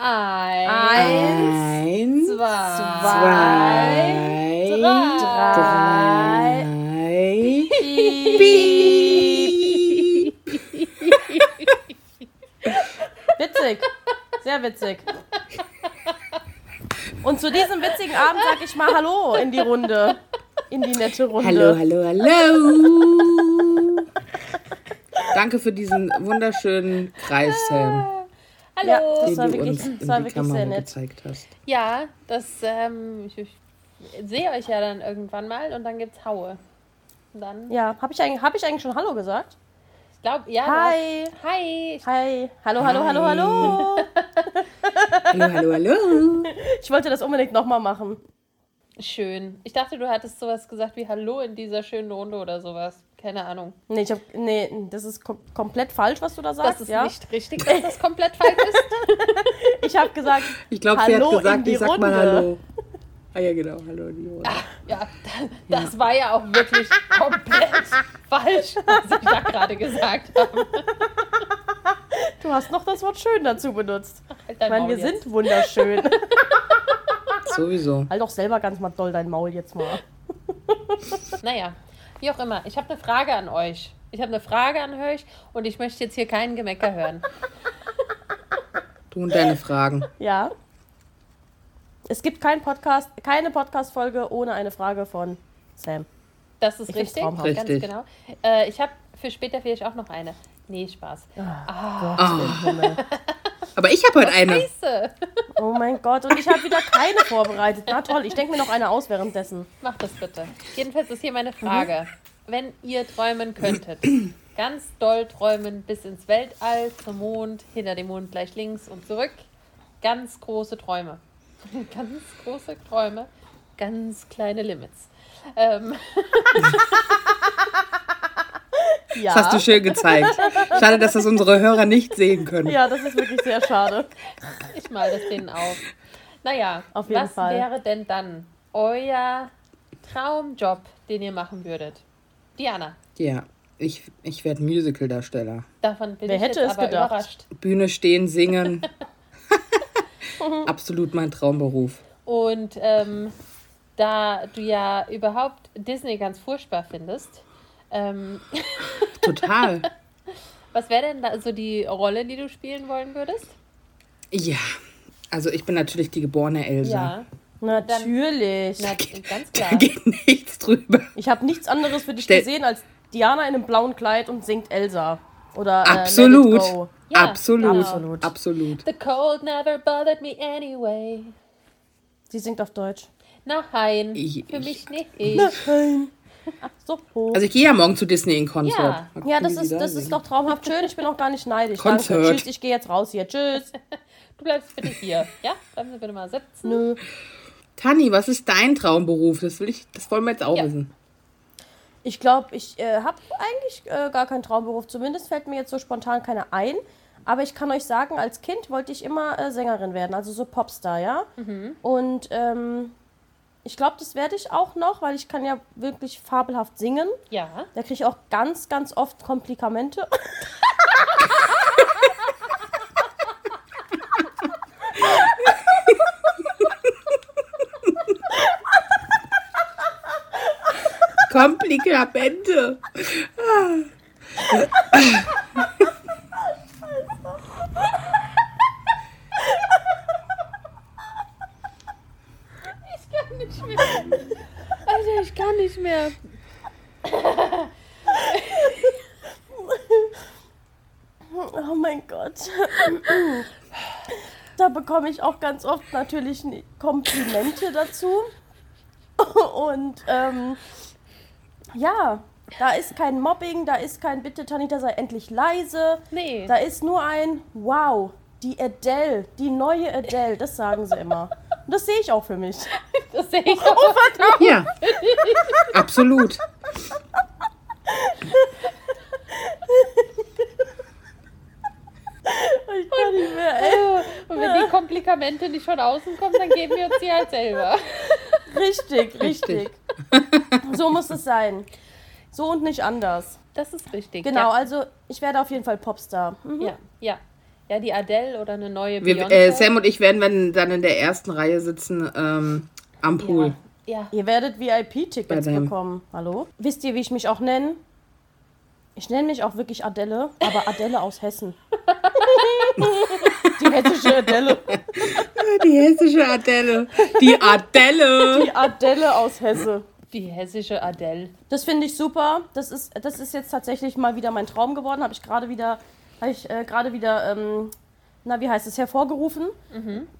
Eins, Eins, zwei, zwei, drei. drei. Witzig. Sehr witzig. Und zu diesem witzigen Abend sage ich mal Hallo in die Runde. In die nette Runde. Hallo, hallo, hallo. Danke für diesen wunderschönen Kreis, Sam, Hallo. Ja, das war wirklich, das war wirklich Kamera sehr nett. gezeigt hast. Ja, das, ähm, ich, ich sehe euch ja dann irgendwann mal und dann gibt's Haue. Und dann, Ja, habe ich, eigentlich- hab ich eigentlich schon Hallo gesagt? ich glaube, ja. Hi. hast- Hi. Hi. Hallo, hallo, hallo, Hi. hallo. Hallo, hallo, hallo. Ich wollte das unbedingt nochmal machen. Schön. Ich dachte, du hattest sowas gesagt wie Hallo in dieser schönen Runde oder sowas. Keine Ahnung. Nee, ich hab, nee das ist kom komplett falsch, was du da sagst. Das ist ja? nicht richtig, dass das komplett falsch ist. Ich habe gesagt, Ich glaube, sie hat gesagt, ich sag mal. Hallo. Ah ja, genau, Hallo in die Runde. Ja, da- das war ja auch wirklich komplett falsch, was ich da gerade gesagt habe. du hast noch das Wort schön dazu benutzt. Halt Ich meine, wir jetzt. sind wunderschön. Sowieso. halt doch selber ganz mal doll dein Maul jetzt mal. Naja, wie auch immer. Ich habe eine Frage an euch. Ich habe eine Frage an euch und ich möchte jetzt hier keinen Gemecker hören. Du und deine Fragen. Ja. Es gibt kein Podcast, keine Podcast-Folge ohne eine Frage von Sam. Das ist Ich richtig. traumhaft. Ganz Richtig. genau. Äh, ich habe für später vielleicht auch noch eine. Nee, Spaß. Gott im Himmel. Aber ich habe heute eine. Scheiße. Oh mein Gott, und ich habe wieder keine vorbereitet. Na toll, ich denke mir noch eine aus währenddessen. Mach das bitte. Jedenfalls ist hier meine Frage. Wenn ihr träumen könntet, ganz doll träumen bis ins Weltall, zum Mond, hinter dem Mond gleich links und zurück. Ganz große Träume. Ganz große Träume, ganz kleine Limits. Ähm, Ja. Das hast du schön gezeigt. Schade, dass das unsere Hörer nicht sehen können. Ja, das ist wirklich sehr schade. ich mal das denen auf. Naja, Auf jeden was Fall. wäre denn dann euer Traumjob, den ihr machen würdet? Diana, Ja, ich, ich werde Musical-Darsteller. davon bin Wer ich hätte jetzt es aber gedacht? überrascht. Bühne stehen, singen. Absolut mein Traumberuf. Und ähm, da du ja überhaupt Disney ganz furchtbar findest, ähm, Total. was wäre denn da so die Rolle, die du spielen wollen würdest? Ja, also ich bin natürlich die geborene Elsa. Ja, Natürlich. na, ganz Da klar. geht nichts drüber. Ich habe nichts anderes für dich Stell- gesehen als Diana in einem blauen Kleid und singt Elsa. Oder äh, Absolut. Let It Go. Ja, absolut. genau. Absolut. Absolut. The cold never bothered me anyway. Sie singt auf Deutsch. Nein, Ich- für mich nicht. Nein. So. Also ich gehe ja morgen zu Disney in Konzert. Ja. Ja, das ist, da das ist doch traumhaft schön. Ich bin auch gar nicht neidisch. Konzert. Danke. Tschüss, ich gehe jetzt raus hier. Tschüss. Du bleibst bitte hier. Ja, bleiben Sie bitte mal sitzen. Nö. Tanni, was ist dein Traumberuf? Das will ich, das wollen wir jetzt auch Ja. wissen. Ich glaube, ich äh, habe eigentlich äh, gar keinen Traumberuf. Zumindest fällt mir jetzt so spontan keiner ein. Aber ich kann euch sagen, als Kind wollte ich immer äh, Sängerin werden, also so Popstar, ja. Und ähm, ich glaube, das werde ich auch noch, weil ich kann ja wirklich fabelhaft singen. Ja, Da kriege ich auch ganz, ganz oft Komplikamente. Komplikamente. ich kann nicht mehr. Kann nicht mehr. Oh mein Gott. Da bekomme ich auch ganz oft natürlich Komplimente dazu. Und ähm, ja, da ist kein Mobbing, da ist kein Bitte, Tanita, sei endlich leise. Nee. Da ist nur ein Wow, die Adele, die neue Adele, das sagen sie immer. Und das sehe ich auch für mich. Das sehe ich auch. Ja, absolut. Ich kann nicht mehr, ey. Und wenn die Komplikamente nicht von außen kommen, dann geben wir uns die halt selber. Richtig, Richtig. richtig. So muss es sein. So und nicht anders. Das ist richtig. Genau, also ich werde auf jeden Fall Popstar. Mhm. Ja, ja. Ja, die Adele oder eine neue Wir, Beyoncé. äh, Sam und ich werden wenn, dann in der ersten Reihe sitzen ähm, am Pool. ja. ja. Ihr werdet VIP-Tickets bekommen. Hallo? Wisst ihr, wie ich mich auch nenne? Ich nenne mich auch wirklich Adele, aber Adele aus Hessen. Die hessische Adele. Die hessische Adele. Die Adele. Die Adele aus Hesse. Die hessische Adele. Das finde ich super. Das ist, das ist jetzt tatsächlich mal wieder mein Traum geworden. Habe ich gerade wieder, habe ich äh, gerade wieder, ähm, na wie heißt es, hervorgerufen.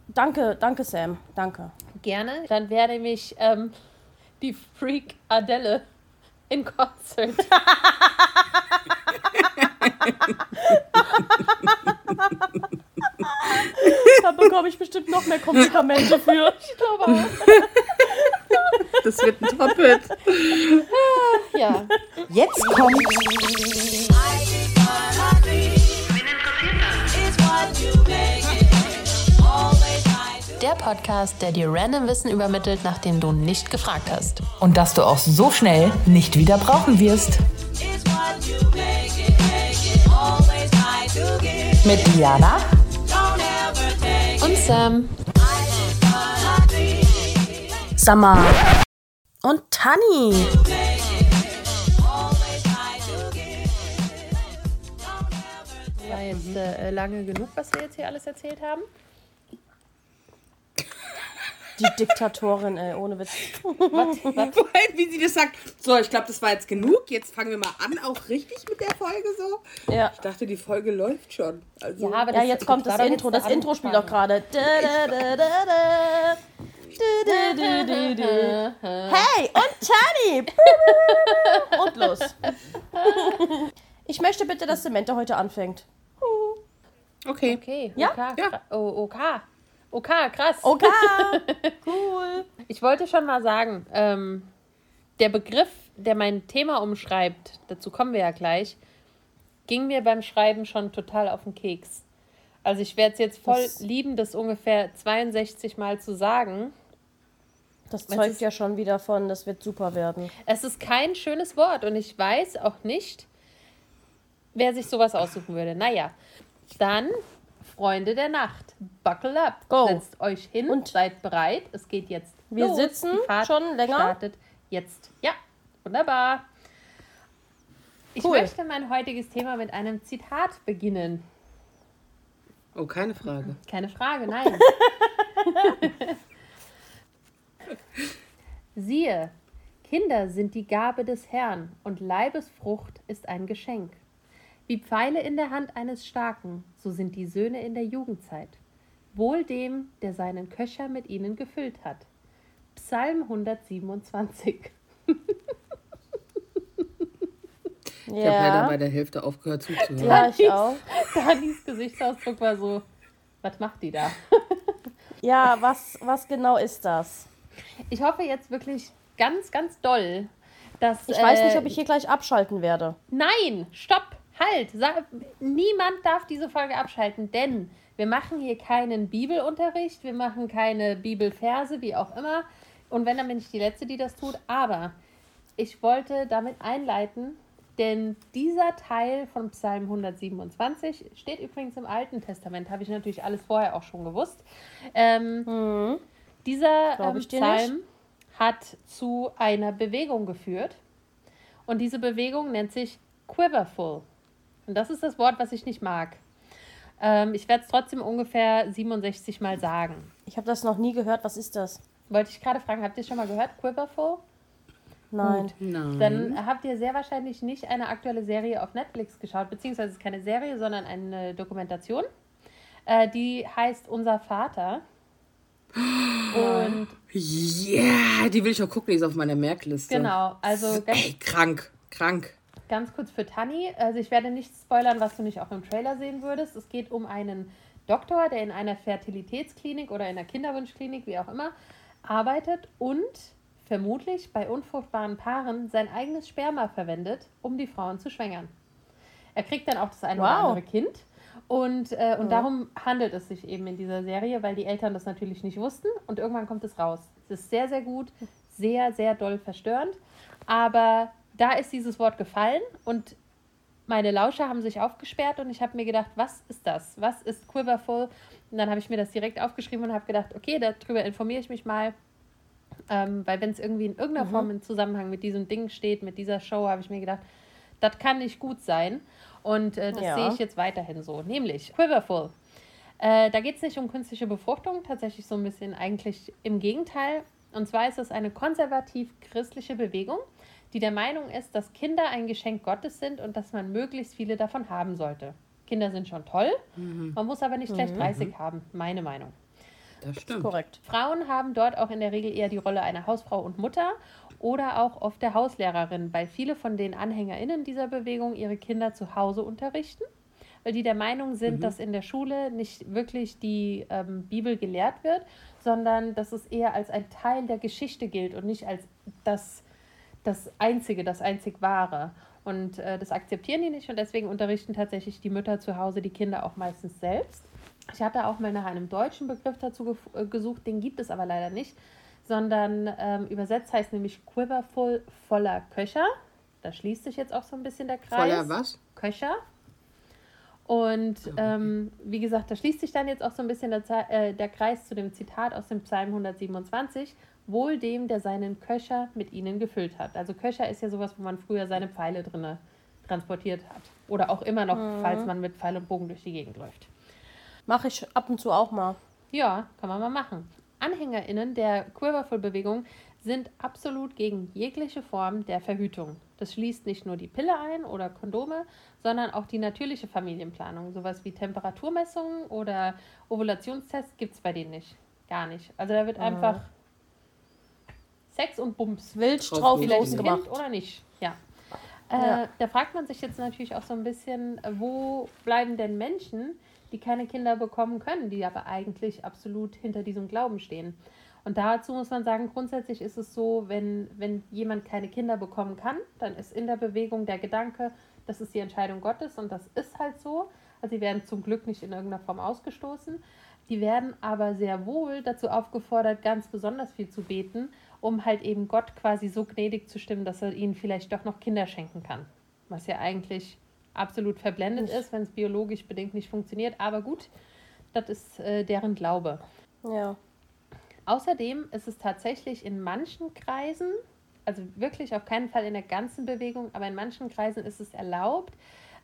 Danke, danke Sam, danke. Gerne. Dann wäre nämlich ähm, die Freak Adele in Concert. Da bekomme ich bestimmt noch mehr Kompliment für. Ich glaube auch. Das wird ein Top-Hit. Ja. Jetzt kommt Podcast, der dir random Wissen übermittelt, nachdem du nicht gefragt hast. Und das du auch so schnell nicht wieder brauchen wirst. Mit Diana Und Sam. Summer und Tani. War jetzt äh, lange genug, was wir jetzt hier alles erzählt haben. Die Diktatorin, ey, ohne Witz. Was? Was? Wie sie das sagt. So, ich glaube, das war jetzt genug. Jetzt fangen wir mal an, auch richtig mit der Folge so. Ja. Ich dachte, die Folge läuft schon. Also, Ja, aber Ja, jetzt kommt das Intro. Das Intro spielt auch gerade. Hey, und Tani! Und los. Ich möchte bitte, dass Samantha heute anfängt. okay. Okay. Ja? OK, Ja. Oh, OK. OK, krass. Okay. Cool. Ich wollte schon mal sagen, ähm, der Begriff, der mein Thema umschreibt, dazu kommen wir ja gleich, ging mir beim Schreiben schon total auf den Keks. Also ich werde es jetzt voll Das- lieben, das ungefähr 62 Mal zu sagen. Das zeugt ist- ja schon wieder von, das wird super werden. Es ist kein schönes Wort und ich weiß auch nicht, wer sich sowas aussuchen würde. Naja, dann Freunde der Nacht. Buckle up. Go. Setzt euch hin und seid bereit. Es geht jetzt Wir los. sitzen Die Fahrt schon länger? Startet jetzt. Ja, wunderbar. Ich Cool. möchte mein heutiges Thema mit einem Zitat beginnen. Oh, keine Frage. Keine Frage, nein. Siehe, Kinder sind die Gabe des Herrn und Leibesfrucht ist ein Geschenk. Wie Pfeile in der Hand eines Starken, so sind die Söhne in der Jugendzeit. Wohl dem, der seinen Köcher mit ihnen gefüllt hat. Psalm 127. Ich habe leider Ja. bei der Hälfte aufgehört zuzuhören. Ja, ich auch. Danis Gesichtsausdruck war so, was macht die da? Ja, was, was genau ist das? Ich hoffe jetzt wirklich ganz, ganz doll, dass. Ich weiß nicht, äh, ob ich hier gleich abschalten werde. Nein, stopp, halt. Sag, niemand darf diese Folge abschalten, denn wir machen hier keinen Bibelunterricht, wir machen keine Bibelverse, wie auch immer. Und wenn, dann bin ich die Letzte, die das tut. Aber ich wollte damit einleiten, denn dieser Teil von Psalm 127 steht übrigens im Alten Testament, habe ich natürlich alles vorher auch schon gewusst. Ähm, Dieser Glaub ähm, Psalm hat zu einer Bewegung geführt. Und diese Bewegung nennt sich Quiverful. Und das ist das Wort, was ich nicht mag. Ähm, ich werde es trotzdem ungefähr 67 Mal sagen. Ich habe das noch nie gehört. Was ist das? Wollte ich gerade fragen, habt ihr es schon mal gehört? Quiverful? Nein. Nein. Dann habt ihr sehr wahrscheinlich nicht eine aktuelle Serie auf Netflix geschaut, beziehungsweise es ist keine Serie, sondern eine Dokumentation. Äh, die heißt Unser Vater. Und Ja, die will ich auch gucken, die ist auf meiner Merkliste. genau, also ganz, Ey, krank, krank. Ganz kurz für Tanni. Also ich werde nicht spoilern, was du nicht auch im Trailer sehen würdest. Es geht um einen Doktor, der in einer Fertilitätsklinik oder in einer Kinderwunschklinik, wie auch immer, arbeitet und vermutlich bei unfruchtbaren Paaren sein eigenes Sperma verwendet, um die Frauen zu schwängern. Er kriegt dann auch das eine oder Wow. andere Kind. Und, äh, und darum handelt es sich eben in dieser Serie, weil die Eltern das natürlich nicht wussten und irgendwann kommt es raus. Es ist sehr, sehr gut, sehr, sehr doll verstörend. Aber da ist dieses Wort gefallen und meine Lauscher haben sich aufgesperrt und ich habe mir gedacht, was ist das? Was ist Quiverful? Und dann habe ich mir das direkt aufgeschrieben und habe gedacht, okay, darüber informiere ich mich mal. Ähm, weil wenn es irgendwie in irgendeiner Mhm. Form in Zusammenhang mit diesem Ding steht, mit dieser Show, habe ich mir gedacht, das kann nicht gut sein. Und äh, das Ja. sehe ich jetzt weiterhin so. Nämlich Quiverful. Äh, da geht es nicht um künstliche Befruchtung, tatsächlich so ein bisschen eigentlich im Gegenteil. Und zwar ist es eine konservativ-christliche Bewegung, die der Meinung ist, dass Kinder ein Geschenk Gottes sind und dass man möglichst viele davon haben sollte. Kinder sind schon toll, man muss aber nicht gleich 30 haben, meine Meinung. Das stimmt. Korrekt. Frauen haben dort auch in der Regel eher die Rolle einer Hausfrau und Mutter oder auch oft der Hauslehrerin, weil viele von den AnhängerInnen dieser Bewegung ihre Kinder zu Hause unterrichten, weil die der Meinung sind, dass in der Schule nicht wirklich die ähm, Bibel gelehrt wird, sondern dass es eher als ein Teil der Geschichte gilt und nicht als das, das Einzige, das Einzig Wahre. Und äh, das akzeptieren die nicht und deswegen unterrichten tatsächlich die Mütter zu Hause die Kinder auch meistens selbst. Ich hatte auch mal nach einem deutschen Begriff dazu gef- äh, gesucht, den gibt es aber leider nicht, sondern ähm, übersetzt heißt nämlich Quiverful voller Köcher. Da schließt sich jetzt auch so ein bisschen der Kreis. Voller was? Köcher. Und ähm, wie gesagt, da schließt sich dann jetzt auch so ein bisschen der, äh, der Kreis zu dem Zitat aus dem Psalm 127. Wohl dem, der seinen Köcher mit ihnen gefüllt hat. Also Köcher ist ja sowas, wo man früher seine Pfeile drinne transportiert hat. Oder auch immer noch, falls man mit Pfeil und Bogen durch die Gegend läuft. Mache ich ab und zu auch mal. Ja, kann man mal machen. AnhängerInnen der Quiverful-Bewegung sind absolut gegen jegliche Form der Verhütung. Das schließt nicht nur die Pille ein oder Kondome, sondern auch die natürliche Familienplanung. Sowas wie Temperaturmessungen oder Ovulationstests gibt es bei denen nicht. Gar nicht. Also da wird einfach Sex und Bums. Wild Drauf losgemacht. Kind oder nicht. Ja. Ja. Äh, da fragt man sich jetzt natürlich auch so ein bisschen, wo bleiben denn Menschen, die keine Kinder bekommen können, die aber eigentlich absolut hinter diesem Glauben stehen. Und dazu muss man sagen, grundsätzlich ist es so, wenn, wenn jemand keine Kinder bekommen kann, dann ist in der Bewegung der Gedanke, das ist die Entscheidung Gottes und das ist halt so. Also sie werden zum Glück nicht in irgendeiner Form ausgestoßen. Die werden aber sehr wohl dazu aufgefordert, ganz besonders viel zu beten, um halt eben Gott quasi so gnädig zu stimmen, dass er ihnen vielleicht doch noch Kinder schenken kann. Was ja eigentlich absolut verblendet ist, wenn es biologisch bedingt nicht funktioniert. Aber gut, das ist äh, deren Glaube. Ja. Außerdem ist es tatsächlich in manchen Kreisen, also wirklich auf keinen Fall in der ganzen Bewegung, aber in manchen Kreisen ist es erlaubt,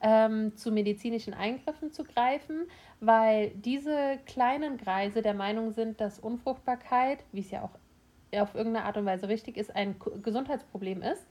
ähm, zu medizinischen Eingriffen zu greifen, weil diese kleinen Kreise der Meinung sind, dass Unfruchtbarkeit, wie es ja auch auf irgendeine Art und Weise richtig ist, ein Gesundheitsproblem ist,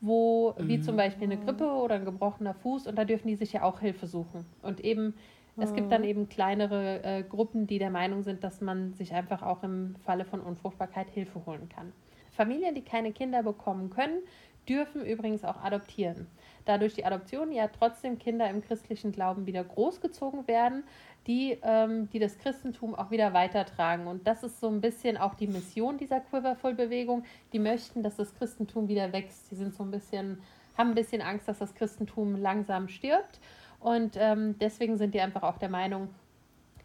wo, wie zum Beispiel eine Grippe oder ein gebrochener Fuß, und da dürfen die sich ja auch Hilfe suchen. Und eben, es gibt dann eben kleinere äh, Gruppen, die der Meinung sind, dass man sich einfach auch im Falle von Unfruchtbarkeit Hilfe holen kann. Familien, die keine Kinder bekommen können, dürfen übrigens auch adoptieren. Da durch die Adoption ja trotzdem Kinder im christlichen Glauben wieder großgezogen werden, die, ähm, die das Christentum auch wieder weitertragen. Und das ist so ein bisschen auch die Mission dieser Quiverful-Bewegung. Die möchten, dass das Christentum wieder wächst. Die sind so ein bisschen, haben ein bisschen Angst, dass das Christentum langsam stirbt. Und ähm, deswegen sind die einfach auch der Meinung,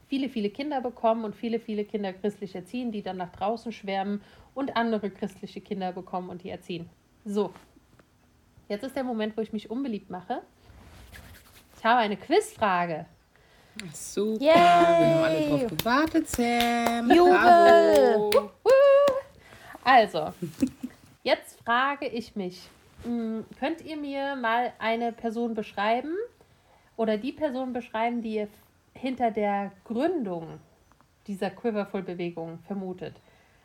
viele, viele Kinder bekommen und viele, viele Kinder christlich erziehen, die dann nach draußen schwärmen und andere christliche Kinder bekommen und die erziehen. So, jetzt ist der Moment, wo ich mich unbeliebt mache. Ich habe eine Quizfrage. Super. Yay. Wir haben alle drauf gewartet, Sam. Jubel. Bravo. Also, jetzt frage ich mich, mh, könnt ihr mir mal eine Person beschreiben oder die Person beschreiben, die ihr hinter der Gründung dieser Quiverful-Bewegung vermutet?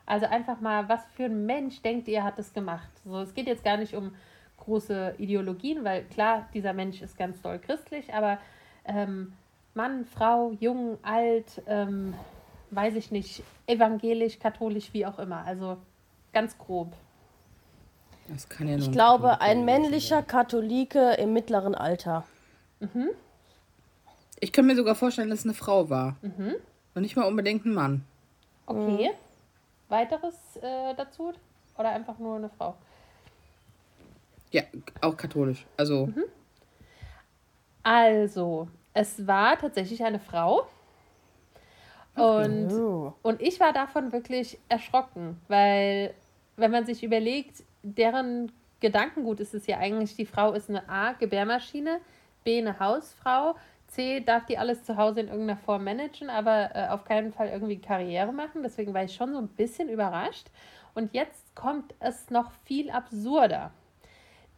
Also einfach mal, was für ein Mensch denkt ihr, hat das gemacht? So, es geht jetzt gar nicht um große Ideologien, weil klar, dieser Mensch ist ganz doll christlich, aber ähm, Mann, Frau, jung, alt, ähm, weiß ich nicht, evangelisch, katholisch, wie auch immer. Also ganz grob. Das kann ja nur Ich glaube, ein männlicher Katholike im mittleren Alter. sein. Ich kann mir sogar vorstellen, dass es eine Frau war. Mhm. Und nicht mal unbedingt ein Mann. Okay. Weiteres äh, dazu? Oder einfach nur eine Frau? Ja, auch katholisch. Also, Mhm. Also, es war tatsächlich eine Frau. Und, Oh. und ich war davon wirklich erschrocken, weil, wenn man sich überlegt, deren Gedankengut ist es ja eigentlich, die Frau ist eine A, Gebärmaschine, B eine Hausfrau, C darf die alles zu Hause in irgendeiner Form managen, aber äh, auf keinen Fall irgendwie Karriere machen. Deswegen war ich schon so ein bisschen überrascht. Und jetzt kommt es noch viel absurder.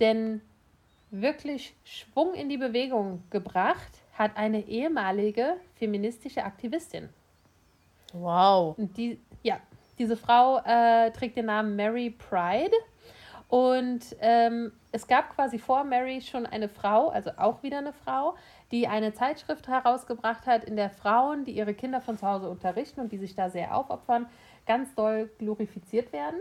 Denn wirklich Schwung in die Bewegung gebracht hat eine ehemalige feministische Aktivistin. Wow. Und die, ja, diese Frau äh, trägt den Namen Mary Pride. Und ähm, es gab quasi vor Mary schon eine Frau, also auch wieder eine Frau, die eine Zeitschrift herausgebracht hat, in der Frauen, die ihre Kinder von zu Hause unterrichten und die sich da sehr aufopfern, ganz doll glorifiziert werden.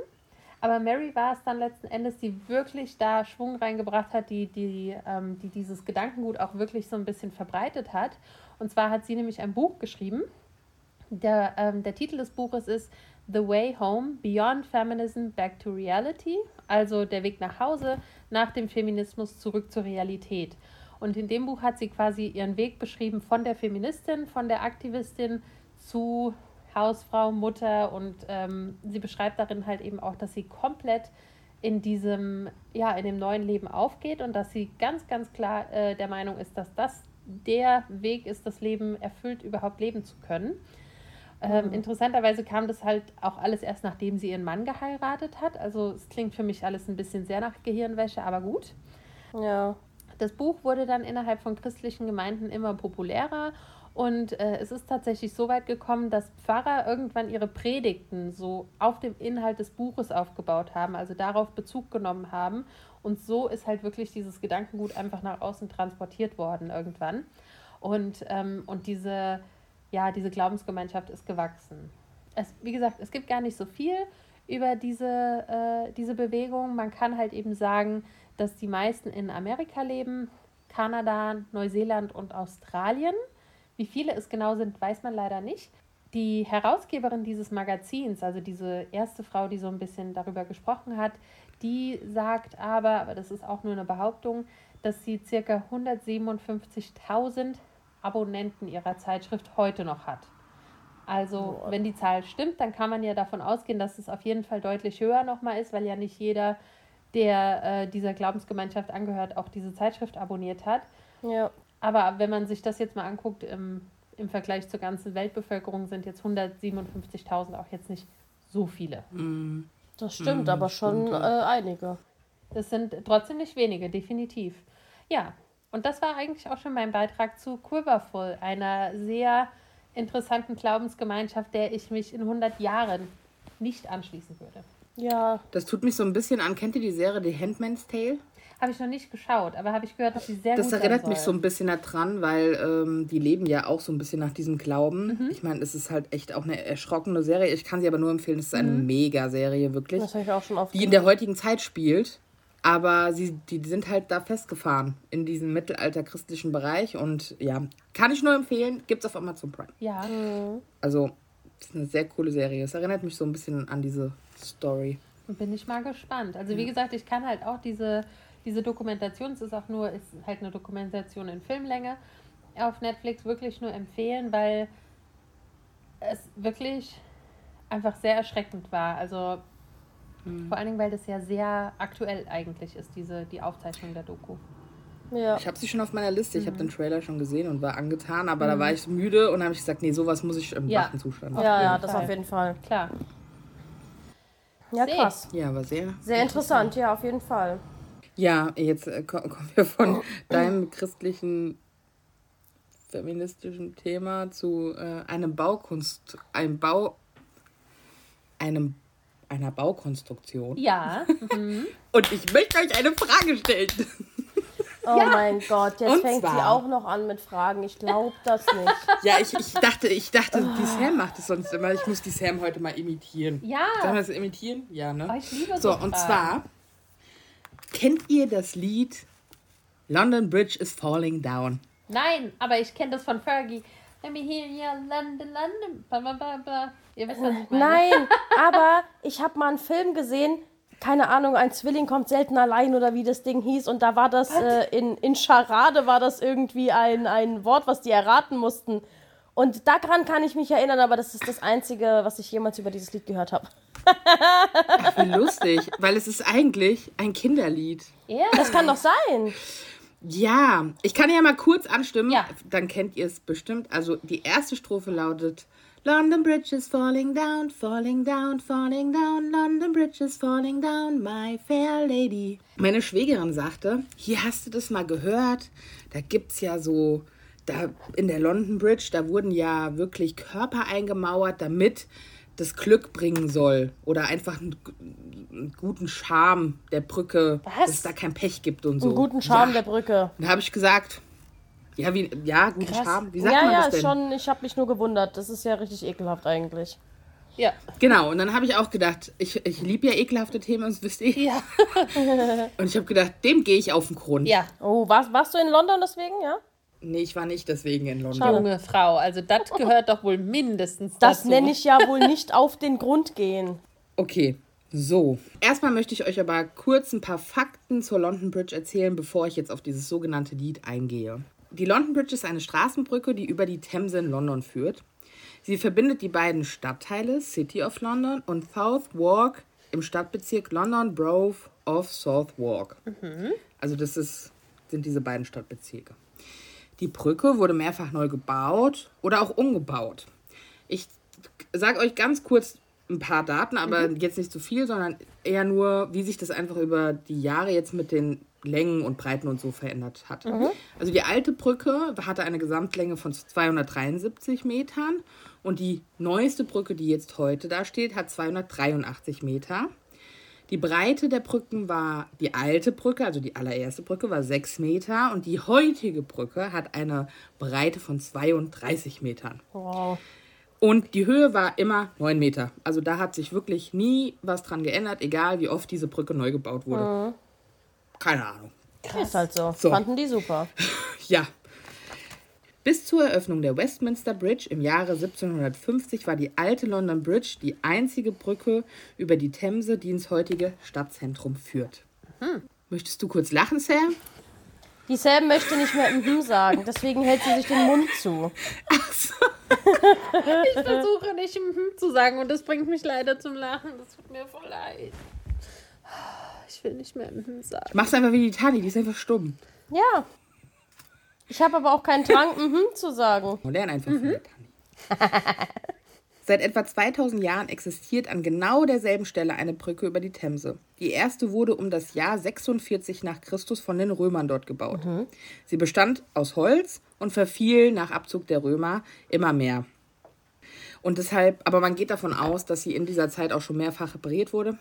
Aber Mary war es dann letzten Endes, die wirklich da Schwung reingebracht hat, die, die, ähm, die dieses Gedankengut auch wirklich so ein bisschen verbreitet hat. Und zwar hat sie nämlich ein Buch geschrieben. Der, ähm, der Titel des Buches ist The Way Home, Beyond Feminism, Back to Reality. Also der Weg nach Hause, nach dem Feminismus zurück zur Realität. Und in dem Buch hat sie quasi ihren Weg beschrieben von der Feministin, von der Aktivistin zu Hausfrau, Mutter und ähm, sie beschreibt darin halt eben auch, dass sie komplett in diesem, ja, in dem neuen Leben aufgeht und dass sie ganz, ganz klar äh, der Meinung ist, dass das der Weg ist, das Leben erfüllt überhaupt leben zu können. Ähm, mhm. Interessanterweise kam das halt auch alles erst, nachdem sie ihren Mann geheiratet hat. Also es klingt für mich alles ein bisschen sehr nach Gehirnwäsche, aber gut. Ja. Das Buch wurde dann innerhalb von christlichen Gemeinden immer populärer und äh, es ist tatsächlich so weit gekommen, dass Pfarrer irgendwann ihre Predigten so auf dem Inhalt des Buches aufgebaut haben, also darauf Bezug genommen haben. Und so ist halt wirklich dieses Gedankengut einfach nach außen transportiert worden irgendwann. Und, ähm, und diese, ja, diese Glaubensgemeinschaft ist gewachsen. Es, wie gesagt, es gibt gar nicht so viel über diese, äh, diese Bewegung. Man kann halt eben sagen, dass die meisten in Amerika leben, Kanada, Neuseeland und Australien. Wie viele es genau sind, weiß man leider nicht. Die Herausgeberin dieses Magazins, also diese erste Frau, die so ein bisschen darüber gesprochen hat, die sagt aber, aber das ist auch nur eine Behauptung, dass sie ca. 157.000 Abonnenten ihrer Zeitschrift heute noch hat. Also, wenn die Zahl stimmt, dann kann man ja davon ausgehen, dass es auf jeden Fall deutlich höher nochmal ist, weil ja nicht jeder, der äh, dieser Glaubensgemeinschaft angehört, auch diese Zeitschrift abonniert hat. Ja. Aber wenn man sich das jetzt mal anguckt, im, im Vergleich zur ganzen Weltbevölkerung sind jetzt 157.000 auch jetzt nicht so viele. Mhm. Das stimmt, mhm, aber schon stimmt, äh, einige. Das sind trotzdem nicht wenige, definitiv. Ja, und das war eigentlich auch schon mein Beitrag zu Quiverful, einer sehr interessanten Glaubensgemeinschaft, der ich mich in 100 Jahren nicht anschließen würde. Ja. Das tut mich so ein bisschen an. Kennt ihr die Serie The Handmaid's Tale? Habe ich noch nicht geschaut, aber habe ich gehört, dass sie sehr das gut Das erinnert mich so ein bisschen daran, weil ähm, die leben ja auch so ein bisschen nach diesem Glauben. Mhm. Ich meine, es ist halt echt auch eine erschrockene Serie. Ich kann sie aber nur empfehlen. Es ist eine mhm. Mega-Serie, wirklich. Das habe ich auch schon oft Die in der heutigen Zeit spielt. Aber sie, die sind halt da festgefahren in diesem mittelalter-christlichen Bereich. Und ja, kann ich nur empfehlen. Gibt es auf Amazon Prime. Ja. Mhm. Also, es ist eine sehr coole Serie. Es erinnert mich so ein bisschen an diese Story. Bin ich mal gespannt. Also, wie gesagt, ich kann halt auch diese diese Dokumentation, es ist auch nur, ist halt eine Dokumentation in Filmlänge, auf Netflix wirklich nur empfehlen, weil es wirklich einfach sehr erschreckend war. Also mhm. vor allen Dingen, weil das ja sehr aktuell eigentlich ist, diese, die Aufzeichnung der Doku. Ja. Ich habe sie schon auf meiner Liste. Ich mhm. habe den Trailer schon gesehen und war angetan, aber mhm. da war ich müde und habe ich gesagt, nee, sowas muss ich im ja. wachen Zustand. Ja, ja, das auf jeden Fall. Klar. Ja, krass. Ja, aber sehr. Sehr interessant, ja, auf jeden Fall. Ja, jetzt äh, kommen wir von deinem christlichen feministischen Thema zu äh, einem Baukunst, einem Bau, einem einer Baukonstruktion. Ja. Mhm. Und ich möchte euch eine Frage stellen. Oh ja. mein Gott, jetzt Und fängt zwar, sie auch noch an mit Fragen. Ich glaube das nicht. Ja, ich, ich dachte, ich dachte, oh. die Sam macht es sonst immer. Ich muss die Sam heute mal imitieren. Ja. Sollen wir das imitieren? Ja, ne? Oh, ich liebe so. So, und zwar Kennt ihr das Lied London Bridge is Falling Down? Nein, aber ich kenne das von Fergie. Let me hear you, London, London. Ba, ba, ba, ba. Ihr wisst, was ich meine. Nein, aber ich habe mal einen Film gesehen, keine Ahnung, ein Zwilling kommt selten allein oder wie das Ding hieß. Und da war das äh, in, in Charade war das irgendwie ein, ein Wort, was die erraten mussten. Und daran kann ich mich erinnern, aber das ist das Einzige, was ich jemals über dieses Lied gehört habe. Ach, wie lustig, weil es ist eigentlich ein Kinderlied. Ja. Das kann doch sein. Ja, ich kann ja mal kurz anstimmen, Ja. dann kennt ihr es bestimmt. Also die erste Strophe lautet London Bridge is falling down, falling down, falling down, London Bridge is falling down, my fair lady. Meine Schwägerin sagte, hier hast du das mal gehört, da gibt's ja so, da in der London Bridge, da wurden ja wirklich Körper eingemauert, damit das Glück bringen soll oder einfach einen, einen guten Charme der Brücke, Was? dass es da kein Pech gibt und so. Einen guten Charme ja. der Brücke. Da habe ich gesagt, ja, wie, ja, guten Krass. Charme. Wie sagt Ja, man ja, das denn? schon. Ich habe mich nur gewundert. Das ist ja richtig ekelhaft eigentlich. Ja. Genau, und dann habe ich auch gedacht, ich, ich liebe ja ekelhafte Themen, das wisst ihr. Ja. Und ich habe gedacht, dem gehe ich auf den Grund. Ja. Oh, warst, warst du in London deswegen, ja? Nee, ich war nicht deswegen in London. Junge Frau, also das gehört doch wohl mindestens Das dazu. nenne ich ja wohl nicht auf den Grund gehen. Okay, so. Erstmal möchte ich euch aber kurz ein paar Fakten zur London Bridge erzählen, bevor ich jetzt auf dieses sogenannte Lied eingehe. Die London Bridge ist eine Straßenbrücke, die über die Themse in London führt. Sie verbindet die beiden Stadtteile City of London und South Walk im Stadtbezirk London Borough of Southwark. Also das ist, sind diese beiden Stadtbezirke. Die Brücke wurde mehrfach neu gebaut oder auch umgebaut. Ich sage euch ganz kurz ein paar Daten, aber jetzt nicht zu viel, sondern eher nur, wie sich das einfach über die Jahre jetzt mit den Längen und Breiten und so verändert hat. Also die alte Brücke hatte eine Gesamtlänge von 273 Metern und die neueste Brücke, die jetzt heute da steht, hat 283 Meter. Die Breite der Brücken war die alte Brücke, also die allererste Brücke, war 6 Meter und die heutige Brücke hat eine Breite von 32 Metern. Wow. Und die Höhe war immer 9 Meter. Also da hat sich wirklich nie was dran geändert, egal wie oft diese Brücke neu gebaut wurde. Keine Ahnung. Ist halt so. So. Fanden die super. Ja. Bis zur Eröffnung der Westminster Bridge im Jahre 1750 war die alte London Bridge die einzige Brücke über die Themse, die ins heutige Stadtzentrum führt. Möchtest du kurz lachen, Sam? Die Sam möchte nicht mehr mhm sagen, deswegen hält sie sich den Mund zu. Ich versuche nicht mhm zu sagen und das bringt mich leider zum Lachen. Das tut mir voll leid. Ich will nicht mehr mhm sagen. Mach's einfach wie die Tani, die ist einfach stumm. Ja. Ich habe aber auch keinen Drang, mhm zu sagen. Modern einfach Tani. Seit etwa 2000 Jahren existiert an genau derselben Stelle eine Brücke über die Themse. Die erste wurde um das Jahr 46 nach Christus von den Römern dort gebaut. Sie bestand aus Holz und verfiel nach Abzug der Römer immer mehr. Und deshalb, aber man geht davon aus, dass sie in dieser Zeit auch schon mehrfach repariert wurde.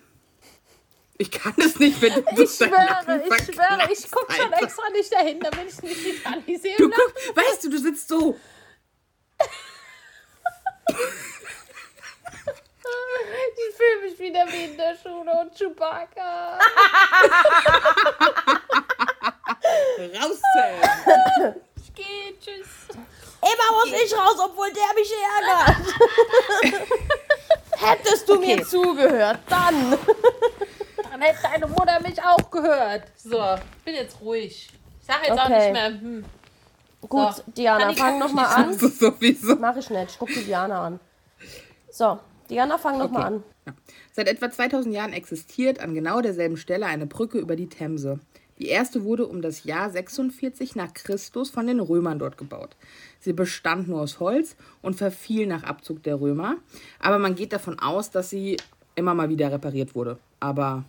Ich kann es nicht, wenn du Ich schwöre, ich schwöre, ich gucke schon extra nicht dahin, damit ich nicht die Tani sehe. Du guck, weißt du, du sitzt so. Ich fühle mich wieder wie in der Schule und Chewbacca. Raus. Ich gehe, tschüss. Immer muss ich raus, obwohl der mich ärgert. Hättest du mir Okay. zugehört, dann. Dann hätte deine Mutter mich auch gehört. So, ich bin jetzt ruhig. Ich sage jetzt auch Okay. nicht mehr, hm. Gut, So. Diana, fang noch mal an. Das sowieso. Mach ich nicht. Ich guck die Diana an. So, Diana, fang noch mal an. Ja. Seit etwa 2000 Jahren existiert an genau derselben Stelle eine Brücke über die Themse. Die erste wurde um das Jahr 46 nach Christus von den Römern dort gebaut. Sie bestand nur aus Holz und verfiel nach Abzug der Römer, aber man geht davon aus, dass sie immer mal wieder repariert wurde. Aber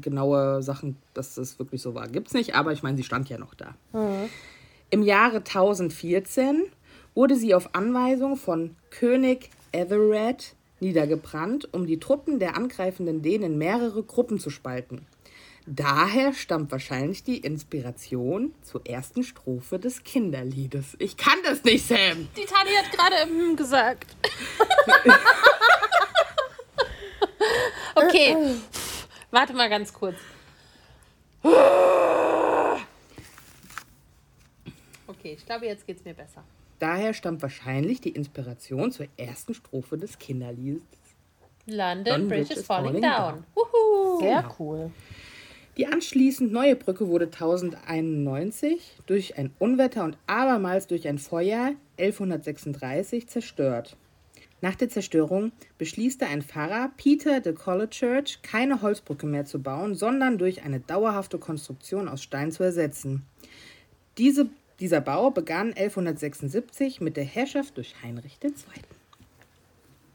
genaue Sachen, dass das wirklich so war, gibt es nicht, aber ich meine, sie stand ja noch da. Im Jahre 1014 wurde sie auf Anweisung von König Ethelred niedergebrannt, um die Truppen der angreifenden Dänen in mehrere Gruppen zu spalten. Daher stammt wahrscheinlich die Inspiration zur ersten Strophe des Kinderliedes. Ich kann das nicht, Sam. Die Tani hat gerade hm gesagt. okay. Warte mal ganz kurz. Okay, ich glaube, jetzt geht's mir besser. Daher stammt wahrscheinlich die Inspiration zur ersten Strophe des Kinderliedes. London, London Bridge is falling, falling down. Wuhu. Sehr cool. Die anschließend neue Brücke wurde 1091 durch ein Unwetter und abermals durch ein Feuer 1136 zerstört. Nach der Zerstörung beschließt ein Pfarrer, Peter de Church, keine Holzbrücke mehr zu bauen, sondern durch eine dauerhafte Konstruktion aus Stein zu ersetzen. Diese, dieser Bau begann 1176 mit der Herrschaft durch Heinrich II.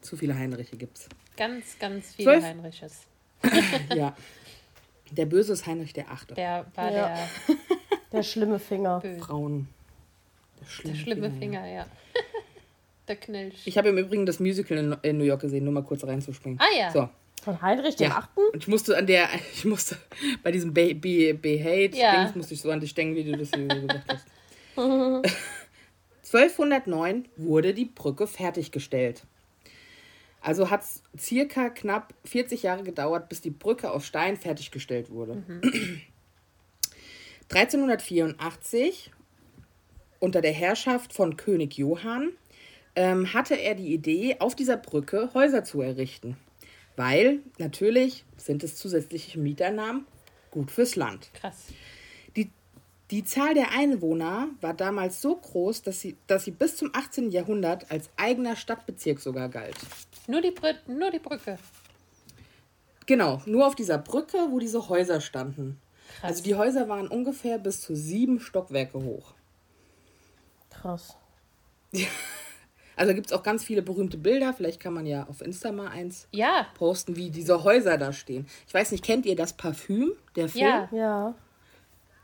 Zu viele Heinriche gibt's. Ganz, ganz viele Zwölf- Heinriches. Ja. Der Böse ist Heinrich der Achte. Der war Ja. Der schlimme Finger. der, böse, Frauen. Der der schlimme, schlimme Finger. Finger, ja. Der Knilch. Ich habe im Übrigen das Musical in, in New York gesehen, nur mal kurz reinzuspringen. Ah ja. So. Von Heinrich dem Ja. Achten? Und ich musste an der, ich musste bei diesem Be Be Behate Ja. Musste ich so an dich denken, wie du das hier so gesagt hast. 1209 wurde die Brücke fertiggestellt. Also hat es circa knapp 40 Jahre gedauert, bis die Brücke aus Stein fertiggestellt wurde. 1384, unter der Herrschaft von König Johann, ähm, hatte er die Idee, auf dieser Brücke Häuser zu errichten. Weil natürlich sind es zusätzliche Mieteinnahmen gut fürs Land. Krass. Die, die Zahl der Einwohner war damals so groß, dass sie, dass sie bis zum 18. Jahrhundert als eigener Stadtbezirk sogar galt. Nur die, Brü nur die Brücke. Genau, nur auf dieser Brücke, wo diese Häuser standen. Krass. Also die Häuser waren ungefähr bis zu sieben Stockwerke hoch. Krass. Also gibt es auch ganz viele berühmte Bilder. Vielleicht kann man ja auf Insta mal eins Ja, posten, wie diese Häuser da stehen. Ich weiß nicht, kennt ihr das Parfüm, der Film? ja. Ja.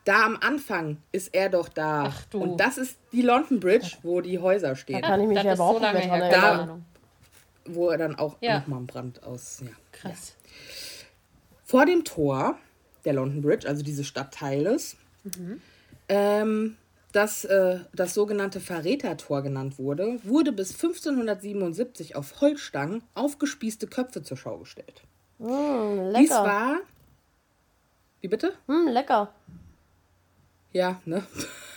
Da am Anfang ist er doch da. Ach du. Und das ist die London Bridge, wo die Häuser stehen. Kann ich mich das ja überhaupt so nicht mehr dran keine Da-. Wo er dann auch Ja. nochmal im Brand aus. Ja. Krass. Vor dem Tor der London Bridge, also dieses Stadtteiles, ähm, das äh, das sogenannte Verrätertor genannt wurde, wurde bis 1577 auf Holzstangen aufgespießte Köpfe zur Schau gestellt. Mm, Dies war. Wie bitte? Mm, lecker. Ja, ne?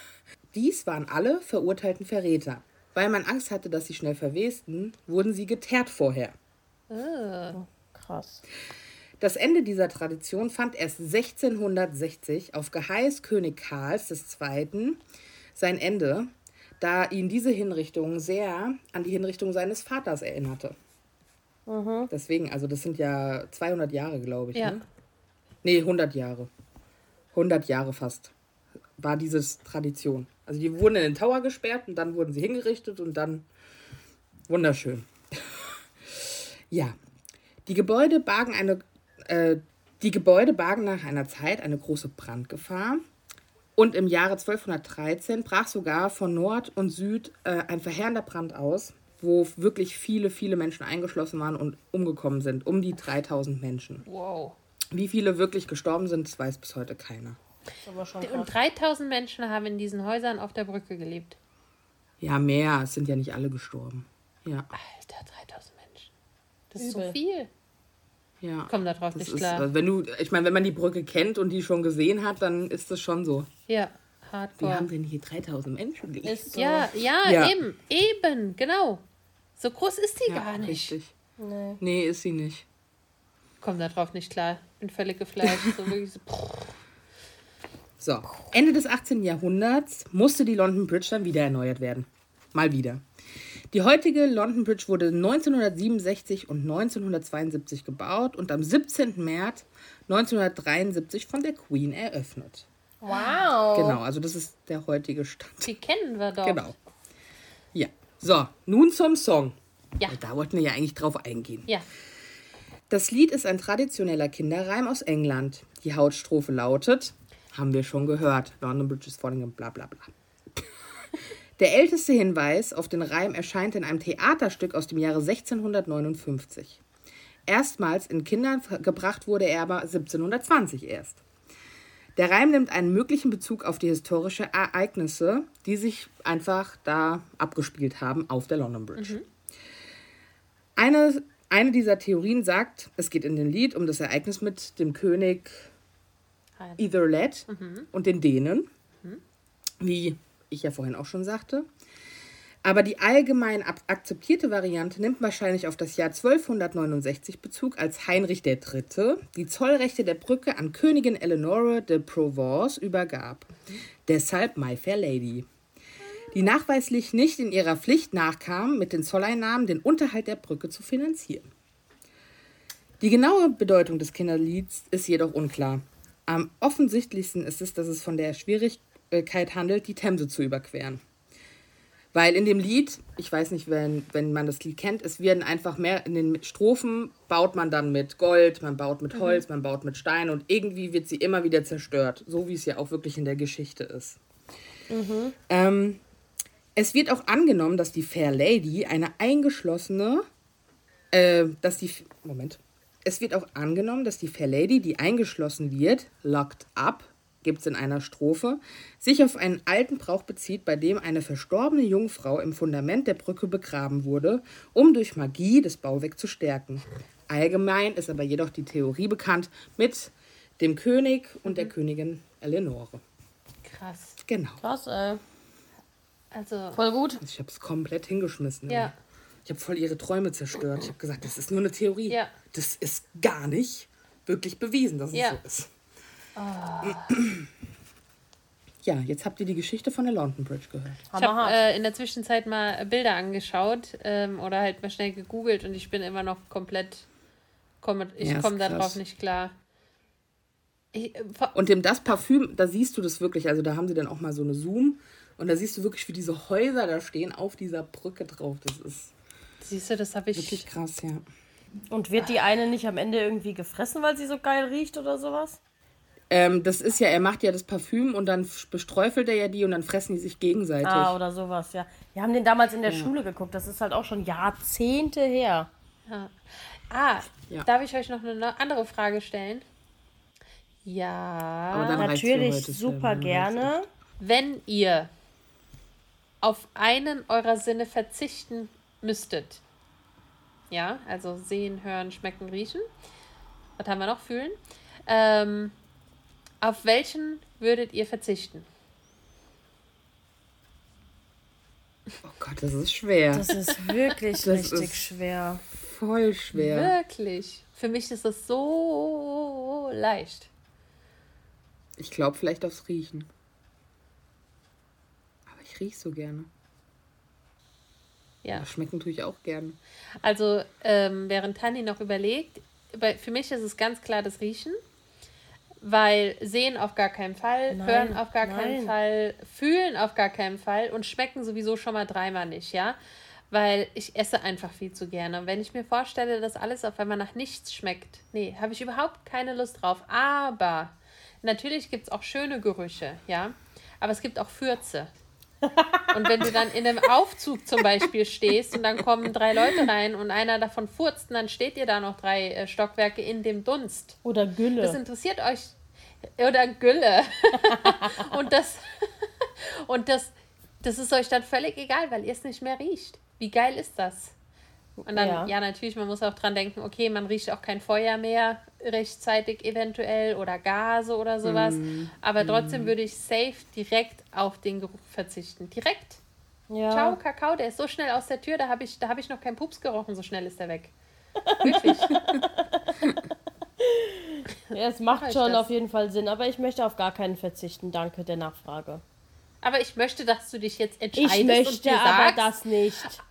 Dies waren alle verurteilten Verräter. Weil man Angst hatte, dass sie schnell verwesten, wurden sie geteert vorher. Krass. Das Ende dieser Tradition fand erst 1660 auf Geheiß König Karls II. sein Ende, da ihn diese Hinrichtung sehr an die Hinrichtung seines Vaters erinnerte. Deswegen, also das sind ja 200 Jahre, glaube ich. Ja. Ne? Nee, 100 Jahre. 100 Jahre fast war diese Tradition. Also die wurden in den Tower gesperrt und dann wurden sie hingerichtet und dann wunderschön. ja, die Gebäude bargen eine äh, die Gebäude bargen nach einer Zeit eine große Brandgefahr. Und im Jahre 1213 brach sogar von Nord und Süd äh, ein verheerender Brand aus, wo wirklich viele, viele Menschen eingeschlossen waren und umgekommen sind. Um die 3000 Menschen. Wow. Wie viele wirklich gestorben sind, das weiß bis heute keiner. Und 3000 Menschen haben in diesen Häusern auf der Brücke gelebt. Ja, mehr. Es sind ja nicht alle gestorben. Ja, Alter, 3000 Menschen. Das ist so Übel. viel. Ja. Komm da drauf Das nicht ist, klar. äh, wenn du, ich meine, wenn man die Brücke kennt und die schon gesehen hat, dann ist das schon so. Ja, Wie hardcore. haben denn hier 3000 Menschen gelebt? Ist so. Ja, ja, Ja. eben, eben, genau. So groß ist die Ja, gar nicht. Richtig. Nee. Nee, ist sie nicht. Komm da drauf nicht klar. Bin völlig geflasht. So wirklich so, So, Ende des 18. Jahrhunderts musste die London Bridge dann wieder erneuert werden. Mal wieder. Die heutige London Bridge wurde 1967 und 1972 gebaut und am 17. März 1973 von der Queen eröffnet. Wow. Genau, also das ist der heutige Stand. die kennen wir doch. Genau. Ja. So, nun zum Song. Ja. Da wollten wir ja eigentlich drauf eingehen. Ja. Das Lied ist ein traditioneller Kinderreim aus England. Die Hauptstrophe lautet, haben wir schon gehört, London Bridge is falling und bla bla bla. Der älteste Hinweis auf den Reim erscheint in einem Theaterstück aus dem Jahre 1659. Erstmals in Kindern gebracht wurde er aber 1720 erst. Der Reim nimmt einen möglichen Bezug auf die historischen Ereignisse, die sich einfach da abgespielt haben auf der London Bridge. Eine, eine dieser Theorien sagt, es geht in dem Lied um das Ereignis mit dem König Hein. Ethelred und den Dänen, wie ich ja vorhin auch schon sagte. Aber die allgemein akzeptierte Variante nimmt wahrscheinlich auf das Jahr 1269 Bezug, als Heinrich III. die Zollrechte der Brücke an Königin Eleonore de Provence übergab. Deshalb My Fair Lady. die nachweislich nicht in ihrer Pflicht nachkamen, mit den Zolleinnahmen den Unterhalt der Brücke zu finanzieren. Die genaue Bedeutung des Kinderlieds ist jedoch unklar. Am offensichtlichsten ist es, dass es von der Schwierigkeit handelt, die Themse zu überqueren. Weil in dem Lied, ich weiß nicht, wenn, wenn man das Lied kennt, es werden einfach mehr, in den Strophen baut man dann mit Gold, man baut mit Holz, man baut mit Stein und irgendwie wird sie immer wieder zerstört, so wie es ja auch wirklich in der Geschichte ist. Ähm, es wird auch angenommen, dass die Fair Lady eine eingeschlossene, äh, dass die, Moment, es wird auch angenommen, dass die Fair Lady, die eingeschlossen wird, locked up, gibt es in einer Strophe, sich auf einen alten Brauch bezieht, bei dem eine verstorbene Jungfrau im Fundament der Brücke begraben wurde, um durch Magie das Bauwerk zu stärken. Allgemein ist aber jedoch die Theorie bekannt mit dem König und der Königin Eleonore. Krass. Genau. Krass, ey. Also, Voll gut. Ich habe es komplett hingeschmissen. ey. ja. Ich habe voll ihre Träume zerstört. Ich habe gesagt, das ist nur eine Theorie. Ja. Das ist gar nicht wirklich bewiesen, dass es Ja. so ist. Ja, jetzt habt ihr die Geschichte von der London Bridge gehört. Ich habe äh, in der Zwischenzeit mal Bilder angeschaut ähm, oder halt mal schnell gegoogelt und ich bin immer noch komplett. Komm, ich Ja, komme darauf nicht klar. Ich, äh, Und dem das Parfüm, da siehst du das wirklich. Also da haben sie dann auch mal so eine Zoom. Und da siehst du wirklich, wie diese Häuser da stehen auf dieser Brücke drauf. Das ist siehst du, das habe ich. wirklich krass, ja. Und wird die eine nicht am Ende irgendwie gefressen, weil sie so geil riecht oder sowas? Ähm, das ist ja, er macht ja das Parfüm und dann besträufelt er ja die und dann fressen die sich gegenseitig. Ah, oder sowas, ja. Wir haben den damals in der Schule geguckt. Das ist halt auch schon Jahrzehnte her. Ah, Ja. darf ich euch noch eine ne- andere Frage stellen? Ja. Natürlich super gerne. Wenn ihr auf einen eurer Sinne verzichten müsstet, ja, also sehen, hören, schmecken, riechen, was haben wir noch, fühlen, ähm, auf welchen würdet ihr verzichten? Oh Gott, das ist schwer. Das ist wirklich Das richtig ist- schwer. Voll schwer. Wirklich. Für mich ist das so leicht. Ich glaube vielleicht aufs Riechen. Aber ich riech so gerne. Ja. Aber schmecken tue ich auch gerne. Also, ähm, während Tani noch überlegt, für mich ist es ganz klar das Riechen, weil sehen auf gar keinen Fall, Nein, hören auf gar keinen nein. Fall, fühlen auf gar keinen Fall und schmecken sowieso schon mal dreimal nicht, ja? Weil ich esse einfach viel zu gerne. Und wenn ich mir vorstelle, dass alles auf einmal nach nichts schmeckt, nee, habe ich überhaupt keine Lust drauf. Aber natürlich gibt es auch schöne Gerüche, ja? Aber es gibt auch Fürze. Und wenn du dann in einem Aufzug zum Beispiel stehst und dann kommen drei Leute rein und einer davon furzt, und dann steht ihr da noch drei äh, Stockwerke in dem Dunst. Oder Gülle. Das interessiert euch. Oder Gülle. und das, und das, das ist euch dann völlig egal, weil ihr es nicht mehr riecht. Wie geil ist das? Und dann, Ja. ja. natürlich, man muss auch dran denken, okay, man riecht auch kein Feuer mehr rechtzeitig eventuell oder Gase oder sowas. Aber trotzdem würde ich safe direkt auf den Geruch verzichten. Direkt. ja. Ciao, Kakao, der ist so schnell aus der Tür, da habe ich, da hab ich noch keinen Pups gerochen, so schnell ist er weg. Wirklich. Ja, es Mach macht schon auf jeden Fall Sinn, aber ich möchte auf gar keinen verzichten. Danke der Nachfrage. Aber ich möchte, dass du dich jetzt entscheidest Ich und möchte mir aber sagst, das nicht.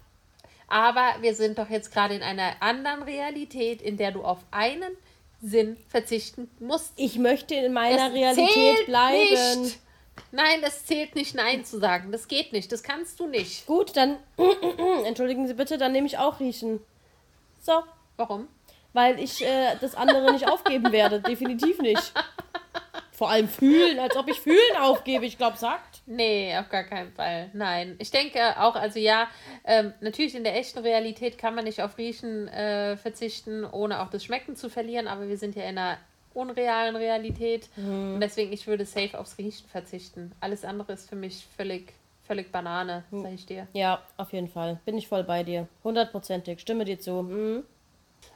aber wir sind doch jetzt gerade in einer anderen Realität, in der du auf einen Sinn verzichten musst. Ich möchte in meiner Es Realität bleiben. Nicht. Nein, es zählt nicht, Nein zu sagen. Das geht nicht. Das kannst du nicht. Gut, dann entschuldigen Sie bitte, dann nehme ich auch riechen. So, Warum? weil ich äh, das andere nicht aufgeben werde. Definitiv nicht. Vor allem fühlen, als ob ich fühlen aufgebe. Ich glaube, sagt. Nee, auf gar keinen Fall. Nein. Ich denke auch, also ja, ähm, natürlich in der echten Realität kann man nicht auf Riechen äh, verzichten, ohne auch das Schmecken zu verlieren, aber wir sind ja in einer unrealen Realität und deswegen, ich würde safe aufs Riechen verzichten. Alles andere ist für mich völlig, völlig Banane, sag ich dir. Ja, auf jeden Fall. Bin ich voll bei dir. Hundertprozentig. Stimme dir zu. Mhm.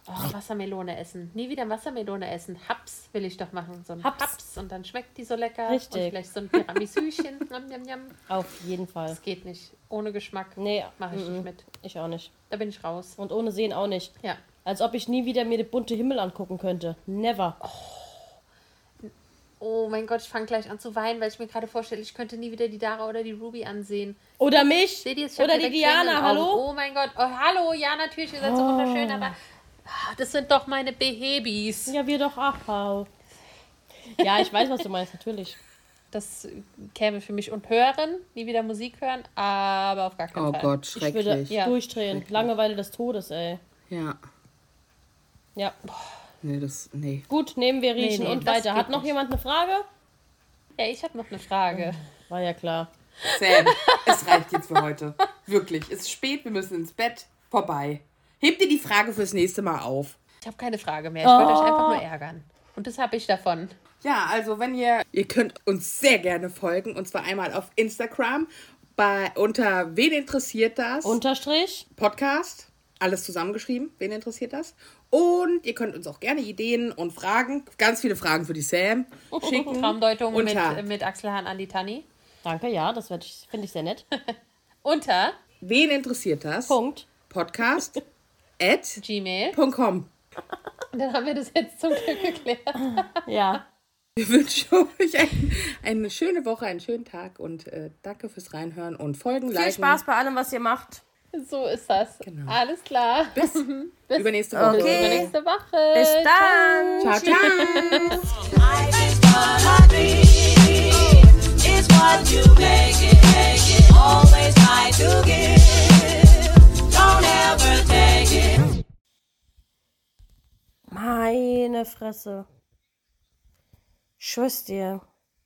Oh, Wassermelone essen. Nie wieder Wassermelone essen. Haps will ich doch machen. So ein Haps. Haps. Und dann schmeckt die so lecker. Richtig. Und vielleicht so ein Tiramisüchen. Auf jeden Fall. Das geht nicht. Ohne Geschmack Nee, mache ich mhm. nicht mit. Ich auch nicht. Da bin ich raus. Und ohne Sehen auch nicht. Ja. Als ob ich nie wieder mir den bunte Himmel angucken könnte. Never. Oh mein Gott, ich fange gleich an zu weinen, weil ich mir gerade vorstelle, ich könnte nie wieder die Dara oder die Ruby ansehen. Oder mich. Seht ihr? Ich Oder die Diana, hallo? Oh mein Gott. Oh, hallo, ja, natürlich, ihr seid so wunderschön, aber das sind doch meine Behebis. Ja, wir doch auch. Ja, ich weiß, was du meinst, natürlich. Das käme für mich und hören, nie wieder Musik hören, aber auf gar keinen Oh Fall. Gott, Ich würde schrecklich. Ja. durchdrehen. Langeweile des Todes, ey. Ja. Ja. Nee, das. Nee. Gut, nehmen wir riechen nee, und das weiter. Hat noch nicht. jemand eine Frage? Ja, ich habe noch eine Frage. War ja klar. Sam, es reicht jetzt für heute. Wirklich. Es ist spät, wir müssen ins Bett. Vorbei. Hebt dir die Frage fürs nächste Mal auf. Ich habe keine Frage mehr. Ich wollte euch einfach Oh. nur ärgern. Und das habe ich davon. Ja, also wenn ihr. Ihr könnt uns sehr gerne folgen. Und zwar einmal auf Instagram bei unter Wen interessiert das? Unterstrich. Podcast. Alles zusammengeschrieben. Wen interessiert das? Und ihr könnt uns auch gerne Ideen und Fragen, ganz viele Fragen für die Sam, schicken. Traumdeutung mit, unter mit Axel Hahn an die Tanni. Danke, ja, das finde ich sehr nett. Unter Wen interessiert das? Punkt. Podcast at Gmail. .com. Und dann haben wir das jetzt zum Glück geklärt. Ja. Wir wünschen euch ein, eine schöne Woche, einen schönen Tag und äh, danke fürs Reinhören und Folgen, Viel liken. Spaß bei allem, was ihr macht. So ist das. Genau. Alles klar. Bis übernächste Woche. Bis Okay. übernächste Woche. Bis dann. Ciao, ciao. It's Meine Fresse. Schwör's dir.